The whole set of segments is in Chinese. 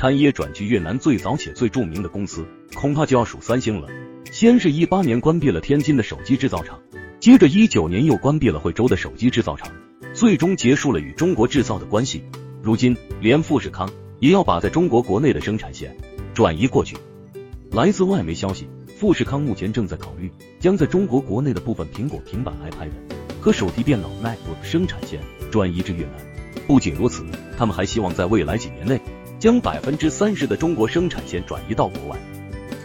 产业转去越南最早且最著名的公司，恐怕就要数三星了。先是一八年关闭了天津的手机制造厂，接着一九年又关闭了惠州的手机制造厂，最终结束了与中国制造的关系。如今连富士康也要把在中国国内的生产线转移过去。来自外媒消息，富士康目前正在考虑将在中国国内的部分苹果平板、iPad 和手提电脑 MacBook 生产线转移至越南。不仅如此，他们还希望在未来几年内将百分之三十的中国生产线转移到国外。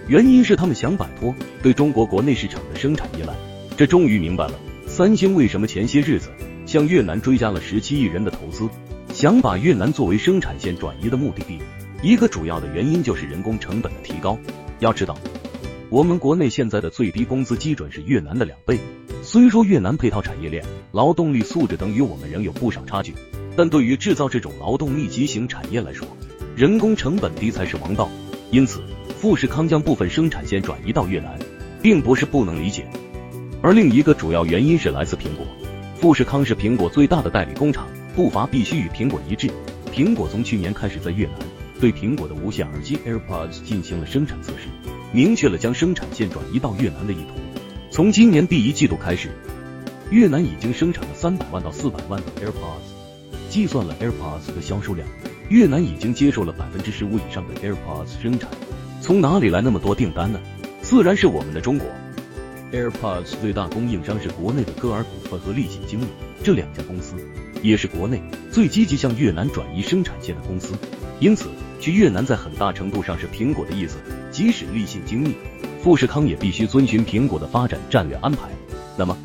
原因是他们想摆脱对中国国内市场的生产依赖。这终于明白了三星为什么前些日子向越南追加了十七亿人的投资，想把越南作为生产线转移的目的地。一个主要的原因就是人工成本的提高。要知道，我们国内现在的最低工资基准是越南的两倍。虽说越南配套产业链、劳动力素质等与我们仍有不少差距，但对于制造这种劳动密集型产业来说，人工成本低才是王道。因此。富士康将部分生产线转移到越南，并不是不能理解。而另一个主要原因是来自苹果。富士康是苹果最大的代理工厂，步伐必须与苹果一致。苹果从去年开始在越南对苹果的无线耳机 AirPods 进行了生产测试，明确了将生产线转移到越南的意图。从今年第一季度开始，越南已经生产了三百万到四百万的 AirPods。计算了 AirPods 的销售量，越南已经接受了百分之十五以上的 AirPods 生产。从哪里来那么多订单呢？自然是我们的中国。AirPods 最大供应商是国内的歌尔股份和立信精密，这两家公司也是国内最积极向越南转移生产线的公司。因此，去越南在很大程度上是苹果的意思。即使立信精密、富士康也必须遵循苹果的发展战略安排。那么，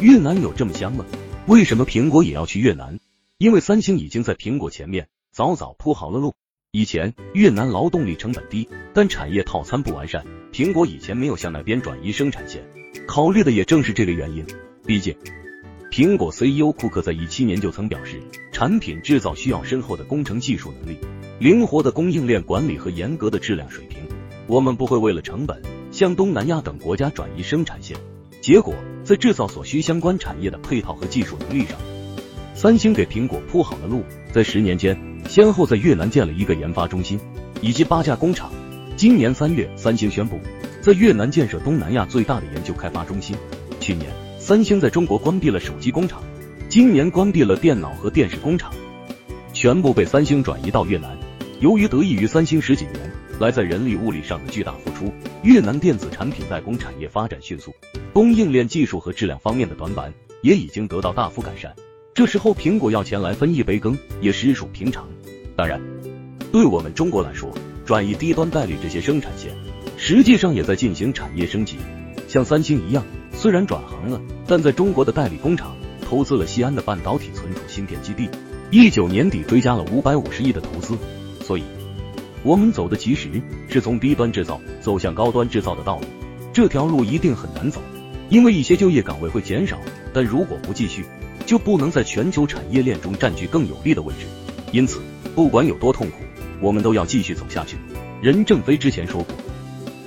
越南有这么香吗？为什么苹果也要去越南？因为三星已经在苹果前面早早铺好了路。以前越南劳动力成本低，但产业套餐不完善，苹果以前没有向那边转移生产线，考虑的也正是这个原因。毕竟，苹果 CEO 库克在一七年就曾表示，产品制造需要深厚的工程技术能力、灵活的供应链管理和严格的质量水平。我们不会为了成本向东南亚等国家转移生产线，结果在制造所需相关产业的配套和技术能力上，三星给苹果铺好了路，在十年间。先后在越南建了一个研发中心，以及八家工厂。今年三月，三星宣布在越南建设东南亚最大的研究开发中心。去年，三星在中国关闭了手机工厂，今年关闭了电脑和电视工厂，全部被三星转移到越南。由于得益于三星十几年来在人力物力上的巨大付出，越南电子产品代工产业发展迅速，供应链技术和质量方面的短板也已经得到大幅改善。这时候，苹果要前来分一杯羹，也实属平常。当然，对我们中国来说，转移低端代理这些生产线，实际上也在进行产业升级。像三星一样，虽然转行了，但在中国的代理工厂投资了西安的半导体存储芯片基地，一九年底追加了五百五十亿的投资。所以，我们走的其实是从低端制造走向高端制造的道路。这条路一定很难走，因为一些就业岗位会减少。但如果不继续，就不能在全球产业链中占据更有利的位置，因此不管有多痛苦，我们都要继续走下去。任正非之前说过，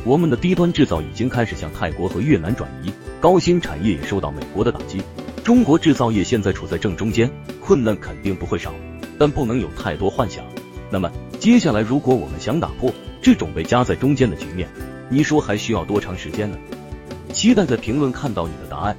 我们的低端制造已经开始向泰国和越南转移，高新产业也受到美国的打击。中国制造业现在处在正中间，困难肯定不会少，但不能有太多幻想。那么接下来，如果我们想打破这种被夹在中间的局面，你说还需要多长时间呢？期待在评论看到你的答案。